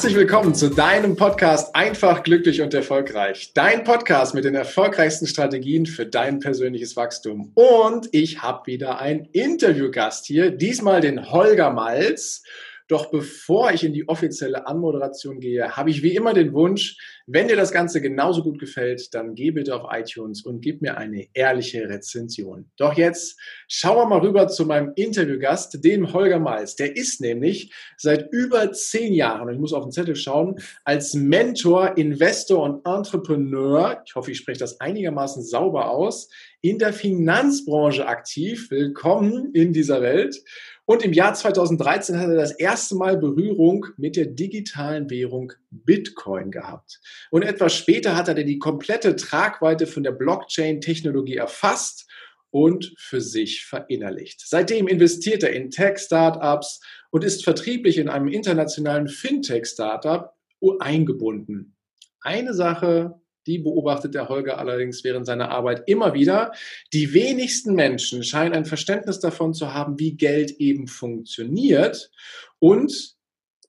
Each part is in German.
Herzlich willkommen zu deinem Podcast Einfach, glücklich und erfolgreich. Dein Podcast mit den erfolgreichsten Strategien für dein persönliches Wachstum. Und ich habe wieder einen Interviewgast hier, diesmal den Holger Malz. Doch bevor ich in die offizielle Anmoderation gehe, habe ich wie immer den Wunsch, wenn dir das Ganze genauso gut gefällt, dann geh bitte auf iTunes und gib mir eine ehrliche Rezension. Doch jetzt schauen wir mal rüber zu meinem Interviewgast, dem Holger Malz. Der ist nämlich seit über zehn Jahren, und ich muss auf den Zettel schauen, als Mentor, Investor und Entrepreneur, ich hoffe, ich spreche das einigermaßen sauber aus, in der Finanzbranche aktiv. Willkommen in dieser Welt. Und im Jahr 2013 hat er das erste Mal Berührung mit der digitalen Währung Bitcoin gehabt. Und etwas später hat er die komplette Tragweite von der Blockchain-Technologie erfasst und für sich verinnerlicht. Seitdem investiert er in Tech-Startups und ist vertrieblich in einem internationalen Fintech-Startup eingebunden. Eine Sache die beobachtet der Holger allerdings während seiner Arbeit immer wieder. Die wenigsten Menschen scheinen ein Verständnis davon zu haben, wie Geld eben funktioniert und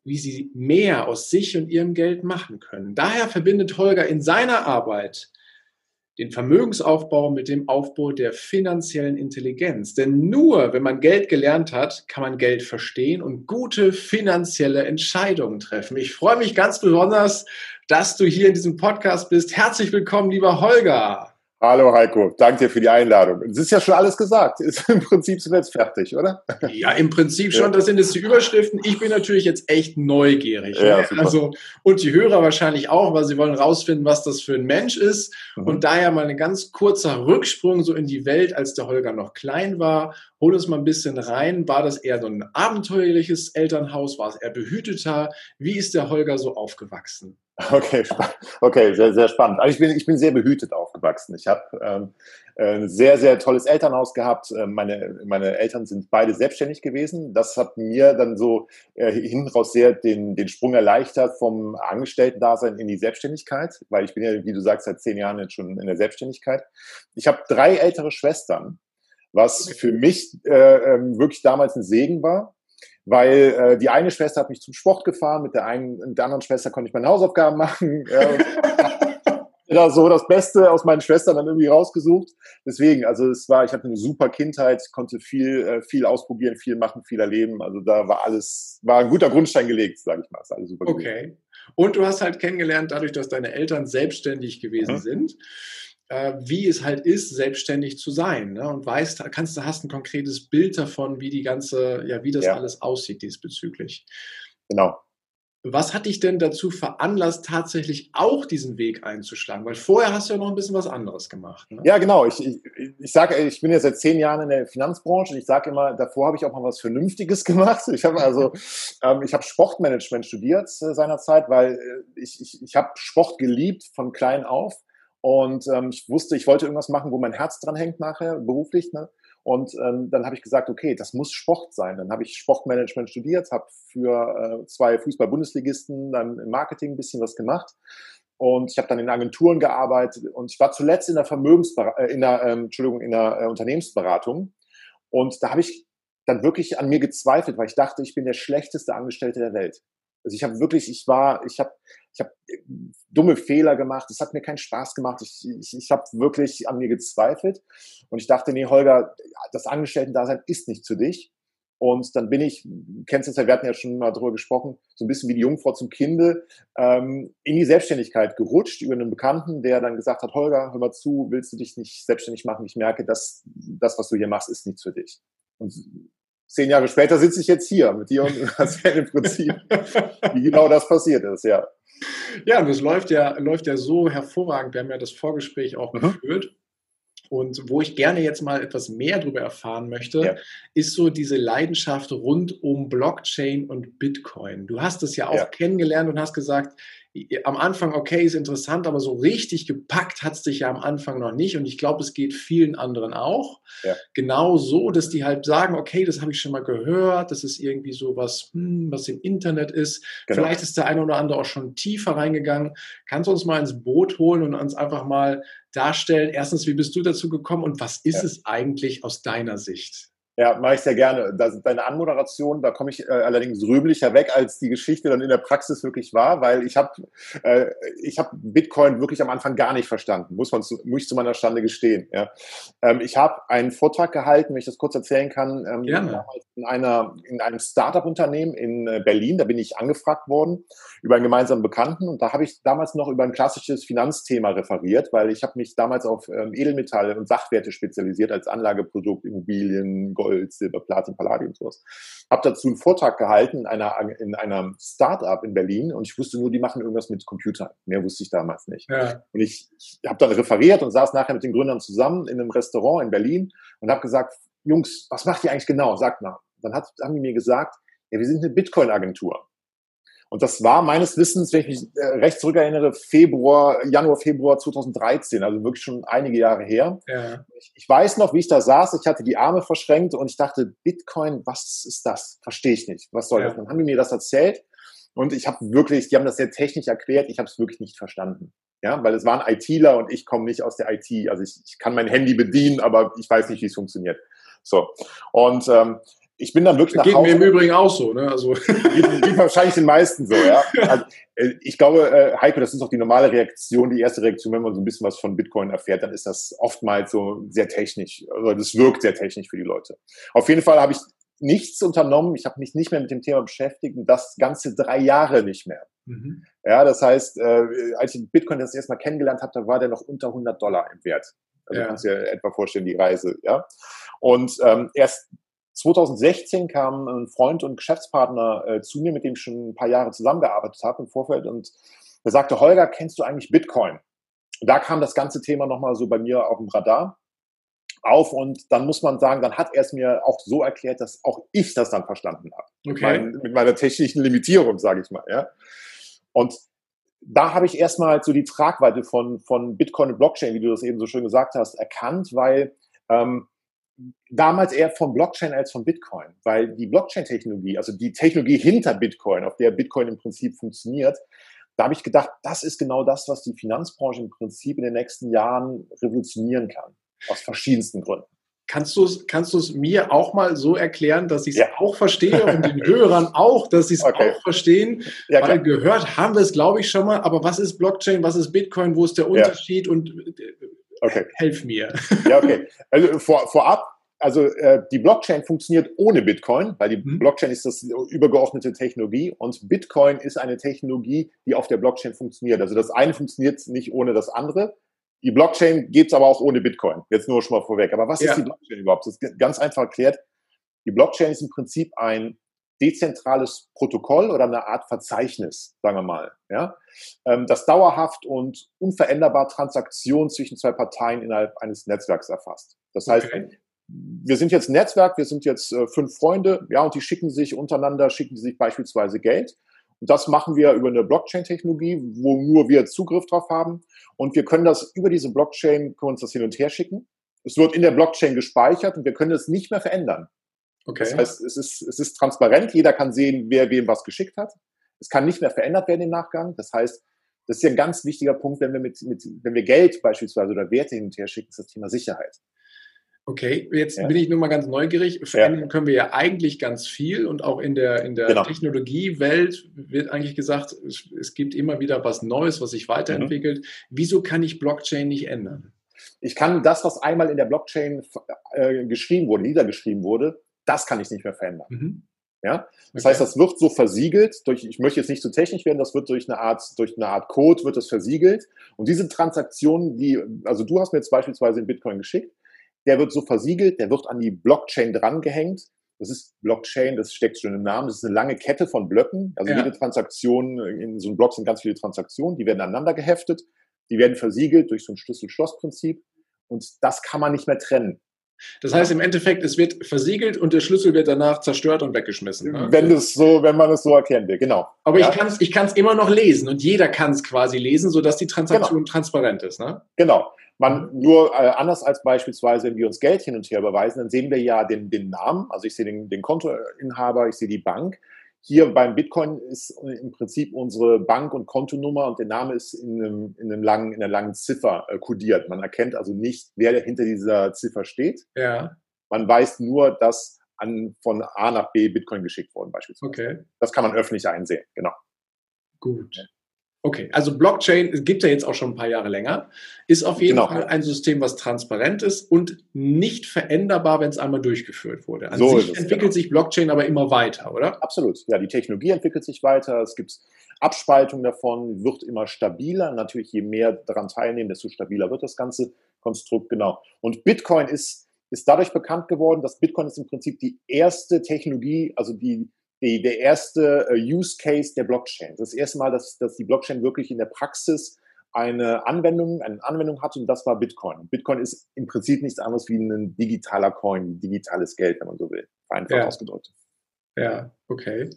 wie sie mehr aus sich und ihrem Geld machen können. Daher verbindet Holger in seiner Arbeit den Vermögensaufbau mit dem Aufbau der finanziellen Intelligenz. Denn nur wenn man Geld gelernt hat, kann man Geld verstehen und gute finanzielle Entscheidungen treffen. Ich freue mich ganz besonders, dass du hier in diesem Podcast bist. Herzlich willkommen, lieber Holger. Hallo Heiko, danke dir für die Einladung. Es ist ja schon alles gesagt. Ist Im Prinzip sind wir jetzt fertig, oder? Ja, im Prinzip schon. Das sind jetzt die Überschriften. Ich bin natürlich jetzt echt neugierig. Ja, ne? Also, und die Hörer wahrscheinlich auch, weil sie wollen rausfinden, was das für ein Mensch ist. Mhm. Und daher mal ein ganz kurzer Rücksprung so in die Welt, als der Holger noch klein war. Hol uns mal ein bisschen rein. War das eher so ein abenteuerliches Elternhaus? War es eher behüteter? Wie ist der Holger so aufgewachsen? Okay, okay, sehr, sehr spannend. Also ich bin, ich bin sehr behütet aufgewachsen. Ich habe ähm, ein sehr, sehr tolles Elternhaus gehabt. Ähm, meine, meine Eltern sind beide selbstständig gewesen. Das hat mir dann so äh, hinten raus sehr den, den Sprung erleichtert vom Angestellten-Dasein in die Selbstständigkeit, weil ich bin ja, wie du sagst, seit zehn Jahren jetzt schon in der Selbstständigkeit. Ich habe drei ältere Schwestern, was für mich äh, ähm, wirklich damals ein Segen war weil äh, die eine Schwester hat mich zum Sport gefahren, mit der einen, mit der anderen Schwester konnte ich meine Hausaufgaben machen. Ja, so das Beste aus meinen Schwestern dann irgendwie rausgesucht. Deswegen, also es war, ich hatte eine super Kindheit, konnte viel, äh, viel ausprobieren, viel machen, viel erleben. Also da war alles, war ein guter Grundstein gelegt, sage ich mal. Ist alles super. Okay. Gut. Und du hast halt kennengelernt, dadurch, dass deine Eltern selbstständig gewesen mhm. sind äh, wie es halt ist, selbstständig zu sein. Ne? Und weißt, kannst du hast ein konkretes Bild davon, wie die ganze, ja, wie das ja. alles aussieht diesbezüglich. Genau. Was hat dich denn dazu veranlasst, tatsächlich auch diesen Weg einzuschlagen? Weil vorher hast du ja noch ein bisschen was anderes gemacht. Ne? Ja, genau. Ich, ich, ich sage, ich bin ja seit zehn Jahren in der Finanzbranche und ich sage immer, davor habe ich auch mal was Vernünftiges gemacht. Ich habe also, ähm, ich habe Sportmanagement studiert äh, seinerzeit, weil äh, ich, ich, ich habe Sport geliebt von klein auf und ähm, ich wusste, ich wollte irgendwas machen, wo mein Herz dran hängt nachher, beruflich. Ne? Und ähm, dann habe ich gesagt, okay, das muss Sport sein. Dann habe ich Sportmanagement studiert, habe für äh, zwei Fußball-Bundesligisten dann im Marketing ein bisschen was gemacht. Und ich habe dann in Agenturen gearbeitet und ich war zuletzt in der Vermögensberatung, äh, in der, ähm, Entschuldigung, in der äh, Unternehmensberatung. Und da habe ich dann wirklich an mir gezweifelt, weil ich dachte, ich bin der schlechteste Angestellte der Welt. Also ich habe wirklich, ich war, ich habe, ich habe dumme Fehler gemacht. Es hat mir keinen Spaß gemacht. Ich, ich, ich habe wirklich an mir gezweifelt und ich dachte, nee, Holger, das Angestellten-Dasein ist nicht zu dich. Und dann bin ich, kennst du es ja, wir hatten ja schon mal drüber gesprochen, so ein bisschen wie die Jungfrau zum Kinde, ähm, in die Selbstständigkeit gerutscht über einen Bekannten, der dann gesagt hat, Holger, hör mal zu, willst du dich nicht selbstständig machen? Ich merke, dass das, was du hier machst, ist nichts für dich. Und zehn Jahre später sitze ich jetzt hier mit dir und erzähle im Prinzip, wie genau das passiert ist, ja. Ja, und es läuft ja, läuft ja so hervorragend. Wir haben ja das Vorgespräch auch mhm. geführt. Und wo ich gerne jetzt mal etwas mehr darüber erfahren möchte, ja. ist so diese Leidenschaft rund um Blockchain und Bitcoin. Du hast es ja auch ja. kennengelernt und hast gesagt, am Anfang, okay, ist interessant, aber so richtig gepackt hat es dich ja am Anfang noch nicht. Und ich glaube, es geht vielen anderen auch. Ja. Genau so, dass die halt sagen, okay, das habe ich schon mal gehört, das ist irgendwie so was, hm, was im Internet ist. Genau. Vielleicht ist der eine oder andere auch schon tiefer reingegangen. Kannst du uns mal ins Boot holen und uns einfach mal darstellen, erstens, wie bist du dazu gekommen und was ist ja. es eigentlich aus deiner Sicht? Ja, mache ich sehr gerne. Das, deine Anmoderation, da komme ich äh, allerdings rühmlicher weg, als die Geschichte dann in der Praxis wirklich war, weil ich habe äh, ich hab Bitcoin wirklich am Anfang gar nicht verstanden, muss man zu, muss ich zu meiner Stande gestehen. Ja. Ähm, ich habe einen Vortrag gehalten, wenn ich das kurz erzählen kann, ähm, gerne. in einer in einem Startup-Unternehmen in äh, Berlin. Da bin ich angefragt worden über einen gemeinsamen Bekannten und da habe ich damals noch über ein klassisches Finanzthema referiert, weil ich habe mich damals auf ähm, Edelmetalle und Sachwerte spezialisiert als Anlageprodukt, Immobilien, Gold, Silber, Platin, Palladium, sowas. Habe dazu einen Vortrag gehalten in einer, in einem Start-up in Berlin und ich wusste nur, die machen irgendwas mit Computern. Mehr wusste ich damals nicht. Ja. Und ich, ich habe dann referiert und saß nachher mit den Gründern zusammen in einem Restaurant in Berlin und habe gesagt, Jungs, was macht ihr eigentlich genau? Sagt mal. Dann hat, haben die mir gesagt, ja, wir sind eine Bitcoin-Agentur. Und das war meines Wissens, wenn ich mich äh, recht zurückerinnere, Februar, Januar, Februar 2013, also wirklich schon einige Jahre her. Ja. Ich, ich, weiß noch, wie ich da saß, ich hatte die Arme verschränkt und ich dachte, Bitcoin, was ist das? Verstehe ich nicht. Was soll ja. das? Dann haben die mir das erzählt und ich habe wirklich, die haben das sehr technisch erklärt, ich habe es wirklich nicht verstanden. Ja, weil es waren ITler und ich komme nicht aus der IT. Also ich, ich kann mein Handy bedienen, aber ich weiß nicht, wie es funktioniert. So. Und ähm, ich bin dann wirklich nach Geht Hause. Geht mir im Übrigen auch so, ne? Also. Geht, geht wahrscheinlich den meisten so, ja. Also, äh, ich glaube, äh, Heiko, das ist auch die normale Reaktion, die erste Reaktion, wenn man so ein bisschen was von Bitcoin erfährt, dann ist das oftmals so sehr technisch. Also das wirkt sehr technisch für die Leute. Auf jeden Fall habe ich nichts unternommen. Ich habe mich nicht mehr mit dem Thema beschäftigt und das ganze drei Jahre nicht mehr. Mhm. Ja, das heißt, äh, als ich Bitcoin das erste Mal kennengelernt habe, da war der noch unter 100 Dollar im Wert. Also ja. kannst du dir etwa vorstellen, die Reise, ja. Und ähm, erst 2016 kam ein Freund und Geschäftspartner äh, zu mir, mit dem ich schon ein paar Jahre zusammengearbeitet habe im Vorfeld und er sagte, Holger, kennst du eigentlich Bitcoin? Und da kam das ganze Thema nochmal so bei mir auf dem Radar auf und dann muss man sagen, dann hat er es mir auch so erklärt, dass auch ich das dann verstanden habe. Okay. Mein, mit meiner technischen Limitierung, sage ich mal. Ja. Und da habe ich erstmal so die Tragweite von, von Bitcoin und Blockchain, wie du das eben so schön gesagt hast, erkannt, weil ähm, damals eher von Blockchain als von Bitcoin, weil die Blockchain-Technologie, also die Technologie hinter Bitcoin, auf der Bitcoin im Prinzip funktioniert, da habe ich gedacht, das ist genau das, was die Finanzbranche im Prinzip in den nächsten Jahren revolutionieren kann, aus verschiedensten Gründen. Kannst du es kannst mir auch mal so erklären, dass ich es ja. auch verstehe und den Hörern auch, dass sie es okay. auch verstehen? Ja, Weil gehört haben wir es, glaube ich, schon mal. Aber was ist Blockchain? Was ist Bitcoin? Wo ist der Unterschied? Ja. Und äh, Okay. Helf mir. Ja, okay. Also vor, vorab, also äh, die Blockchain funktioniert ohne Bitcoin, weil die mhm. Blockchain ist das übergeordnete Technologie und Bitcoin ist eine Technologie, die auf der Blockchain funktioniert. Also das eine funktioniert nicht ohne das andere. Die Blockchain geht's aber auch ohne Bitcoin. Jetzt nur schon mal vorweg. Aber was ja. ist die Blockchain überhaupt? Das ist ganz einfach erklärt. Die Blockchain ist im Prinzip ein dezentrales Protokoll oder eine Art Verzeichnis, sagen wir mal, ja, ähm, das dauerhaft und unveränderbar Transaktionen zwischen zwei Parteien innerhalb eines Netzwerks erfasst. Das heißt, okay. wir sind jetzt ein Netzwerk, wir sind jetzt äh, fünf Freunde, ja, und die schicken sich untereinander, schicken sich beispielsweise Geld. Und das machen wir über eine Blockchain-Technologie, wo nur wir Zugriff drauf haben. Und wir können das über diese Blockchain, können uns das hin und her schicken. Es wird in der Blockchain gespeichert und wir können es nicht mehr verändern. Okay. Das heißt, es ist, es ist transparent, jeder kann sehen, wer wem was geschickt hat. Es kann nicht mehr verändert werden im Nachgang. Das heißt, das ist ja ein ganz wichtiger Punkt, wenn wir mit, mit wenn wir Geld beispielsweise oder Werte hin und her schicken, ist das Thema Sicherheit. Okay, jetzt ja. bin ich nur mal ganz neugierig. Verändern ja. können wir ja eigentlich ganz viel und auch in der, in der genau. Technologiewelt wird eigentlich gesagt, es, es, gibt immer wieder was Neues, was sich weiterentwickelt. Mhm. Wieso kann ich Blockchain nicht ändern? Ich kann das, was einmal in der Blockchain äh, geschrieben wurde, niedergeschrieben wurde, das kann ich nicht mehr verändern. Mhm. Ja, das okay. heißt, das wird so versiegelt durch, ich möchte jetzt nicht zu technisch werden, das wird durch eine Art, durch eine Art Code wird das versiegelt. Und diese Transaktionen, die, also du hast mir jetzt beispielsweise in Bitcoin geschickt, der wird so versiegelt, der wird an die Blockchain drangehängt. Das ist Blockchain, das steckt schon im Namen. Das ist eine lange Kette von Blöcken. Also ja. jede Transaktion, in so einem Block sind ganz viele Transaktionen, die werden aneinander geheftet, die werden versiegelt durch so ein Schlüssel-Schloss-Prinzip. Und das kann man nicht mehr trennen. Das heißt im Endeffekt, es wird versiegelt und der Schlüssel wird danach zerstört und weggeschmissen. Ne? Wenn es so, wenn man es so erkennen will, genau. Aber ja? ich kann es ich kann's immer noch lesen und jeder kann es quasi lesen, sodass die Transaktion genau. transparent ist. Ne? Genau. Man, nur äh, anders als beispielsweise, wenn wir uns Geld hin und her überweisen, dann sehen wir ja den, den Namen, also ich sehe den, den Kontoinhaber, ich sehe die Bank. Hier beim Bitcoin ist im Prinzip unsere Bank- und Kontonummer und der Name ist in, einem, in, einem langen, in einer langen Ziffer äh, kodiert. Man erkennt also nicht, wer hinter dieser Ziffer steht. Ja. Man weiß nur, dass an, von A nach B Bitcoin geschickt worden beispielsweise. Okay. Das kann man öffentlich einsehen, genau. Gut. Okay, also Blockchain gibt ja jetzt auch schon ein paar Jahre länger, ist auf jeden genau. Fall ein System, was transparent ist und nicht veränderbar, wenn es einmal durchgeführt wurde. An so sich es, entwickelt genau. sich Blockchain aber immer weiter, oder? Absolut. Ja, die Technologie entwickelt sich weiter. Es gibt Abspaltung davon, wird immer stabiler. Natürlich, je mehr daran teilnehmen, desto stabiler wird das ganze Konstrukt. Genau. Und Bitcoin ist ist dadurch bekannt geworden, dass Bitcoin ist im Prinzip die erste Technologie, also die die, der erste äh, Use Case der Blockchain. Das erste Mal, dass, dass die Blockchain wirklich in der Praxis eine Anwendung, eine Anwendung hat und das war Bitcoin. Bitcoin ist im Prinzip nichts anderes wie ein digitaler Coin, digitales Geld, wenn man so will, einfach ja. ausgedrückt. Ja, okay.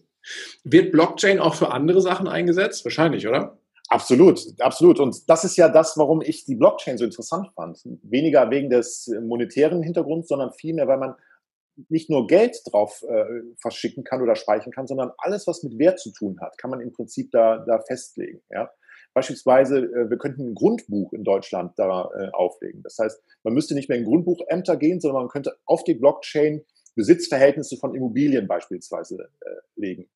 Wird Blockchain auch für andere Sachen eingesetzt? Wahrscheinlich, oder? Absolut, absolut. Und das ist ja das, warum ich die Blockchain so interessant fand. Weniger wegen des monetären Hintergrunds, sondern vielmehr, weil man nicht nur Geld drauf äh, verschicken kann oder speichern kann, sondern alles, was mit Wert zu tun hat, kann man im Prinzip da, da festlegen. Ja? Beispielsweise, äh, wir könnten ein Grundbuch in Deutschland da äh, auflegen. Das heißt, man müsste nicht mehr in Grundbuchämter gehen, sondern man könnte auf die Blockchain Besitzverhältnisse von Immobilien beispielsweise äh, legen.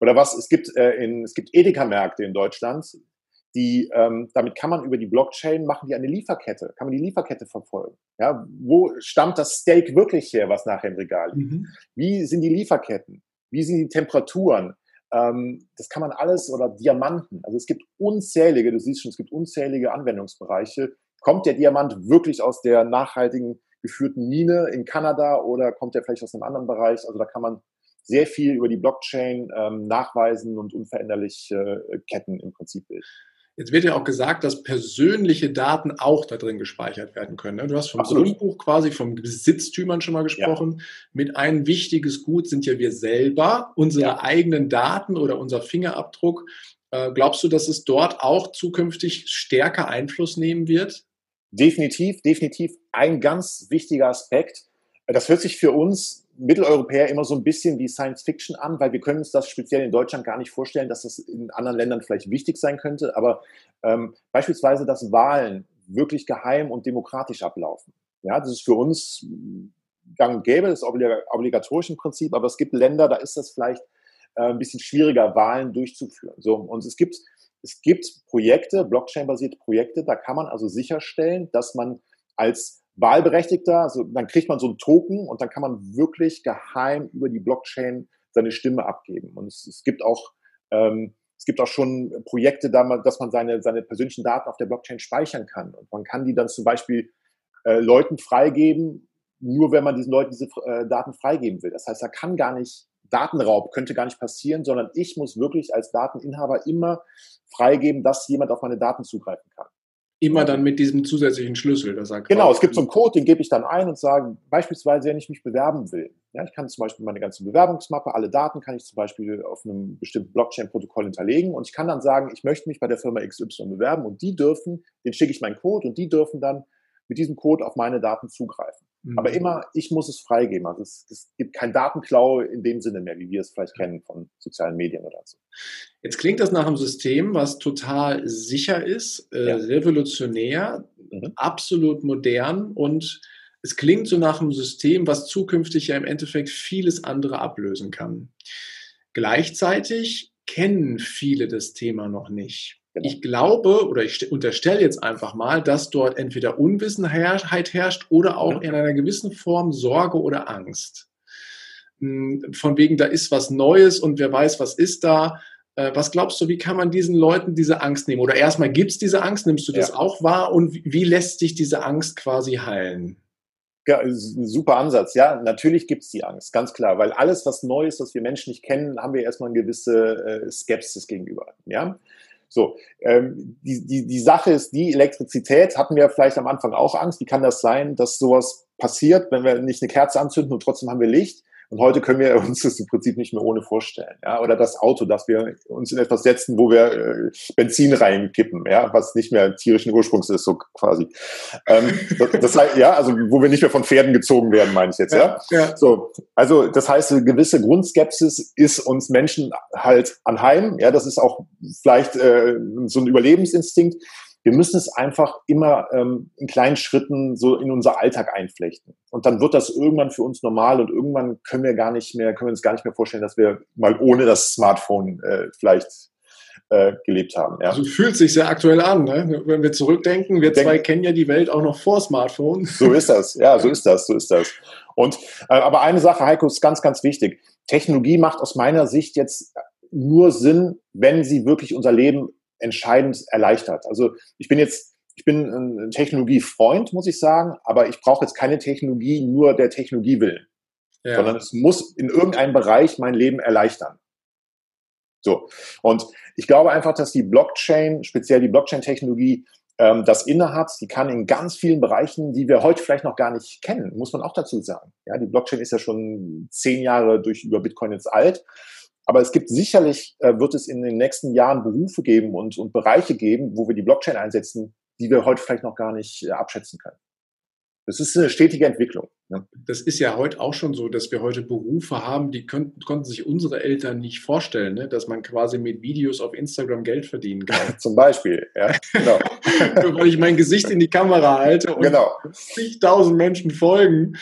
Oder was, es gibt, äh, in, es gibt Edeka-Märkte in Deutschland, die, ähm, damit kann man über die Blockchain machen die eine Lieferkette, kann man die Lieferkette verfolgen. Ja, wo stammt das Steak wirklich her, was nachher im Regal liegt? Mhm. Wie sind die Lieferketten? Wie sind die Temperaturen? Ähm, das kann man alles oder Diamanten. Also es gibt unzählige, du siehst schon, es gibt unzählige Anwendungsbereiche. Kommt der Diamant wirklich aus der nachhaltigen geführten Mine in Kanada oder kommt der vielleicht aus einem anderen Bereich? Also da kann man sehr viel über die Blockchain ähm, nachweisen und unveränderlich äh, Ketten im Prinzip bilden. Jetzt wird ja auch gesagt, dass persönliche Daten auch da drin gespeichert werden können. Ne? Du hast vom Absolut. Grundbuch quasi, vom Besitztümern schon mal gesprochen. Ja. Mit ein wichtiges Gut sind ja wir selber, unsere ja. eigenen Daten oder unser Fingerabdruck. Äh, glaubst du, dass es dort auch zukünftig stärker Einfluss nehmen wird? Definitiv, definitiv ein ganz wichtiger Aspekt. Das hört sich für uns Mitteleuropäer immer so ein bisschen wie Science Fiction an, weil wir können uns das speziell in Deutschland gar nicht vorstellen, dass das in anderen Ländern vielleicht wichtig sein könnte. Aber ähm, beispielsweise, dass Wahlen wirklich geheim und demokratisch ablaufen. Ja, das ist für uns gang und gäbe, das ist obligatorisch im Prinzip, aber es gibt Länder, da ist das vielleicht äh, ein bisschen schwieriger, Wahlen durchzuführen. So, und es gibt, es gibt Projekte, Blockchain-basierte Projekte, da kann man also sicherstellen, dass man als Wahlberechtigter, also dann kriegt man so einen Token und dann kann man wirklich geheim über die Blockchain seine Stimme abgeben. Und es, es gibt auch ähm, es gibt auch schon Projekte, dass man seine, seine persönlichen Daten auf der Blockchain speichern kann. Und man kann die dann zum Beispiel äh, Leuten freigeben, nur wenn man diesen Leuten diese äh, Daten freigeben will. Das heißt, da kann gar nicht, Datenraub könnte gar nicht passieren, sondern ich muss wirklich als Dateninhaber immer freigeben, dass jemand auf meine Daten zugreifen kann. Immer dann mit diesem zusätzlichen Schlüssel. Das sagt genau, es gibt so einen Code, den gebe ich dann ein und sage, beispielsweise, wenn ich mich bewerben will. Ja, ich kann zum Beispiel meine ganze Bewerbungsmappe, alle Daten kann ich zum Beispiel auf einem bestimmten Blockchain-Protokoll hinterlegen und ich kann dann sagen, ich möchte mich bei der Firma XY bewerben und die dürfen, den schicke ich meinen Code und die dürfen dann mit diesem Code auf meine Daten zugreifen. Mhm. Aber immer, ich muss es freigeben. Also es, es, gibt kein Datenklau in dem Sinne mehr, wie wir es vielleicht kennen von sozialen Medien oder so. Jetzt klingt das nach einem System, was total sicher ist, äh, ja. revolutionär, mhm. absolut modern und es klingt so nach einem System, was zukünftig ja im Endeffekt vieles andere ablösen kann. Gleichzeitig kennen viele das Thema noch nicht. Genau. Ich glaube oder ich unterstelle jetzt einfach mal, dass dort entweder Unwissenheit herrscht oder auch in einer gewissen Form Sorge oder Angst. Hm, von wegen, da ist was Neues und wer weiß, was ist da. Äh, was glaubst du, wie kann man diesen Leuten diese Angst nehmen? Oder erstmal gibt es diese Angst, nimmst du das ja. auch wahr? Und wie lässt sich diese Angst quasi heilen? Ja, ein super Ansatz. Ja, natürlich gibt es die Angst, ganz klar, weil alles, was neu ist, was wir Menschen nicht kennen, haben wir erstmal eine gewisse äh, Skepsis gegenüber. Ja, So, ähm, die, die, die Sache ist, die Elektrizität hatten wir vielleicht am Anfang auch Angst. Wie kann das sein, dass sowas passiert, wenn wir nicht eine Kerze anzünden und trotzdem haben wir Licht? Und heute können wir uns das im Prinzip nicht mehr ohne vorstellen. Ja? Oder das Auto, dass wir uns in etwas setzen, wo wir äh, Benzin reinkippen, ja, was nicht mehr tierischen Ursprungs ist, so quasi. Ähm, das, das heißt, ja, also wo wir nicht mehr von Pferden gezogen werden, meine ich jetzt, ja? ja. ja. So, also das heißt, eine gewisse Grundskepsis ist uns Menschen halt anheim. Ja, das ist auch vielleicht äh, so ein Überlebensinstinkt wir müssen es einfach immer ähm, in kleinen Schritten so in unser Alltag einflechten. Und dann wird das irgendwann für uns normal und irgendwann können wir gar nicht mehr, können wir uns gar nicht mehr vorstellen, dass wir mal ohne das Smartphone äh, vielleicht äh, gelebt haben. Ja. Also fühlt sich sehr aktuell an, ne? wenn wir zurückdenken. Wir Denk zwei kennen ja die Welt auch noch vor Smartphone. So ist das, ja, so ist das, so ist das. Und äh, aber eine Sache, Heiko, ist ganz, ganz wichtig. Technologie macht aus meiner Sicht jetzt nur Sinn, wenn sie wirklich unser Leben entscheidend erleichtert. Also ich bin jetzt, ich bin ein Technologiefreund, muss ich sagen, aber ich brauche jetzt keine Technologie nur der Technologie willen, ja. sondern es muss in irgendeinem Bereich mein Leben erleichtern. So. Und ich glaube einfach, dass die Blockchain, speziell die Blockchain-Technologie, ähm, das innehat. Die kann in ganz vielen Bereichen, die wir heute vielleicht noch gar nicht kennen, muss man auch dazu sagen. Ja, die Blockchain ist ja schon zehn Jahre durch über Bitcoin jetzt alt. Aber es gibt sicherlich, äh, wird es in den nächsten Jahren Berufe geben und, und Bereiche geben, wo wir die Blockchain einsetzen, die wir heute vielleicht noch gar nicht äh, abschätzen können. Das ist eine stetige Entwicklung. Ne? Das ist ja heute auch schon so, dass wir heute Berufe haben, die könnten, konnten sich unsere Eltern nicht vorstellen, ne? dass man quasi mit Videos auf Instagram Geld verdienen kann. Zum Beispiel, ja, genau. Weil ich mein Gesicht in die Kamera halte und genau. zigtausend Menschen folgen.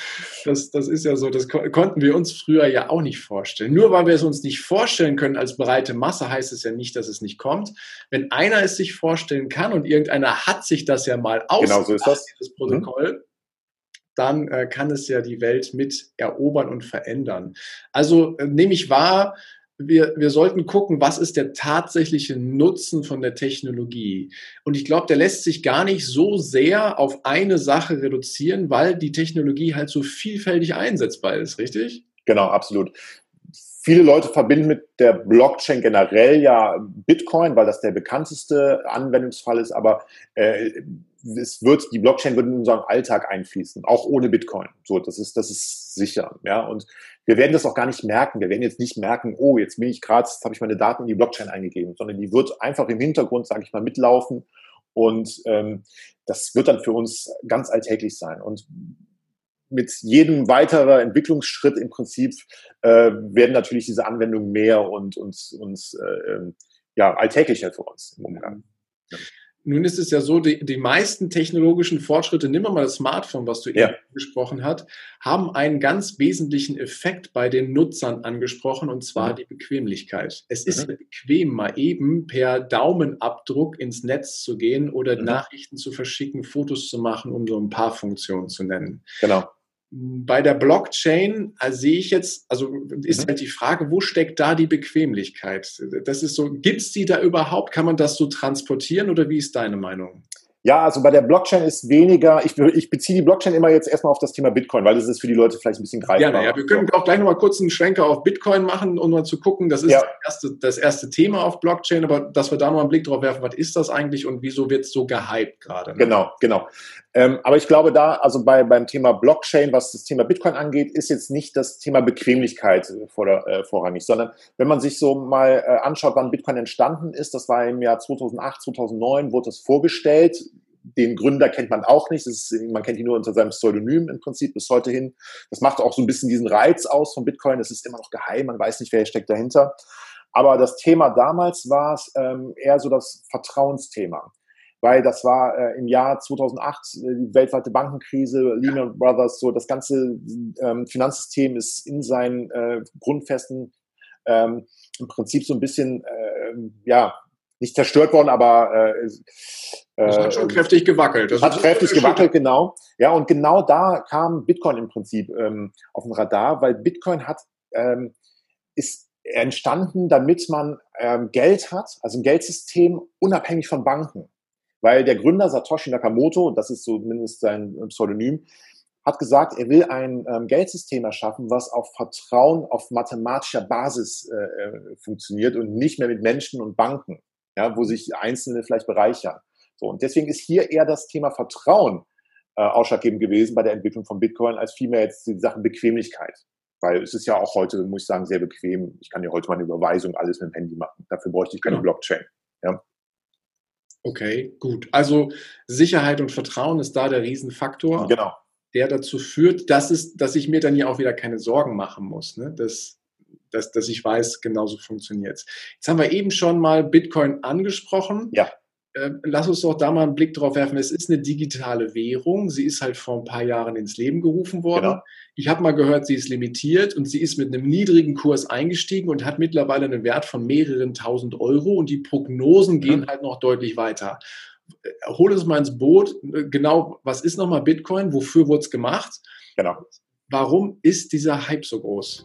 Das, das ist ja so, das konnten wir uns früher ja auch nicht vorstellen. Nur weil wir es uns nicht vorstellen können als breite Masse, heißt es ja nicht, dass es nicht kommt. Wenn einer es sich vorstellen kann und irgendeiner hat sich das ja mal ausgedacht, genau so ist das. dieses Protokoll, mhm dann äh, kann es ja die Welt mit erobern und verändern. Also äh, nehme ich wahr, wir, wir sollten gucken, was ist der tatsächliche Nutzen von der Technologie. Und ich glaube, der lässt sich gar nicht so sehr auf eine Sache reduzieren, weil die Technologie halt so vielfältig einsetzbar ist, richtig? Genau, absolut. Viele Leute verbinden mit der Blockchain generell ja Bitcoin, weil das der bekannteste Anwendungsfall ist, aber äh, es wird, die Blockchain wird in unseren Alltag einfließen, auch ohne Bitcoin. So, das ist, das ist sicher, ja. Und wir werden das auch gar nicht merken. Wir werden jetzt nicht merken, oh, jetzt bin ich gerade, jetzt habe ich meine Daten in die Blockchain eingegeben, sondern die wird einfach im Hintergrund, sage ich mal, mitlaufen und ähm, das wird dann für uns ganz alltäglich sein. Und mit jedem weiteren Entwicklungsschritt im Prinzip äh, werden natürlich diese Anwendungen mehr und, und, und äh, ähm, ja, alltäglicher für uns im Umgang. Ja. Nun ist es ja so, die, die meisten technologischen Fortschritte, nimm mal das Smartphone, was du ja. eben gesprochen hast, haben einen ganz wesentlichen Effekt bei den Nutzern angesprochen, und zwar mhm. die Bequemlichkeit. Es ist mhm. bequem, mal eben per Daumenabdruck ins Netz zu gehen oder mhm. Nachrichten zu verschicken, Fotos zu machen, um so ein paar Funktionen zu nennen. Genau. Bei der Blockchain also sehe ich jetzt, also ist mhm. halt die Frage, wo steckt da die Bequemlichkeit? Das ist so, gibt es die da überhaupt? Kann man das so transportieren oder wie ist deine Meinung? Ja, also bei der Blockchain ist weniger, ich, ich beziehe die Blockchain immer jetzt erstmal auf das Thema Bitcoin, weil das ist für die Leute vielleicht ein bisschen greifbar. Gerne, ja, wir können auch gleich nochmal kurz einen Schwenker auf Bitcoin machen, um mal zu gucken, das ist ja. das, erste, das erste Thema auf Blockchain, aber dass wir da nochmal einen Blick drauf werfen, was ist das eigentlich und wieso wird es so gehypt gerade? Ne? Genau, genau. Ähm, aber ich glaube da, also bei, beim Thema Blockchain, was das Thema Bitcoin angeht, ist jetzt nicht das Thema Bequemlichkeit vor der, äh, vorrangig, sondern wenn man sich so mal äh, anschaut, wann Bitcoin entstanden ist, das war im Jahr 2008, 2009, wurde es vorgestellt, den Gründer kennt man auch nicht. Ist, man kennt ihn nur unter seinem Pseudonym im Prinzip bis heute hin. Das macht auch so ein bisschen diesen Reiz aus von Bitcoin. Es ist immer noch geheim, man weiß nicht, wer steckt dahinter. Aber das Thema damals war es ähm, eher so das Vertrauensthema. Weil das war äh, im Jahr 2008 äh, die weltweite Bankenkrise, Lehman Brothers, so das ganze ähm, Finanzsystem ist in seinen äh, Grundfesten ähm, im Prinzip so ein bisschen, äh, ja, nicht zerstört worden, aber äh, das hat schon äh, kräftig gewackelt. Das hat kräftig gewackelt, genau. Ja, und genau da kam Bitcoin im Prinzip ähm, auf den Radar, weil Bitcoin hat ähm, ist entstanden, damit man ähm, Geld hat, also ein Geldsystem unabhängig von Banken. Weil der Gründer Satoshi Nakamoto, das ist zumindest sein Pseudonym, hat gesagt, er will ein ähm, Geldsystem erschaffen, was auf Vertrauen auf mathematischer Basis äh, äh funktioniert und nicht mehr mit Menschen und Banken. ja, wo sich Einzelne vielleicht bereichern. So, und deswegen ist hier eher das Thema Vertrauen äh, ausschlaggebend gewesen bei der Entwicklung von Bitcoin, als vielmehr jetzt die Sachen Bequemlichkeit. Weil es ist ja auch heute, muss ich sagen, sehr bequem. Ich kann ja heute meine Überweisung alles mit dem Handy machen. Dafür bräuchte ich keine genau. Blockchain. Ja. Okay, gut. Also Sicherheit und Vertrauen ist da der Riesenfaktor. Genau. Der dazu führt, dass, es, dass ich mir dann ja auch wieder keine Sorgen machen muss. Ne? Dass, dass, dass ich weiß, genauso funktioniert es. Jetzt haben wir eben schon mal Bitcoin angesprochen. Ja. Äh, lass uns doch da mal einen Blick drauf werfen. Es ist eine digitale Währung. Sie ist halt vor ein paar Jahren ins Leben gerufen worden. Genau. Ich habe mal gehört, sie ist limitiert und sie ist mit einem niedrigen Kurs eingestiegen und hat mittlerweile einen Wert von mehreren tausend Euro und die Prognosen gehen mhm. halt noch deutlich weiter. Hol uns mal ins Boot. Genau, was ist nochmal Bitcoin? Wofür wurde es gemacht? Genau. Warum ist dieser Hype so groß?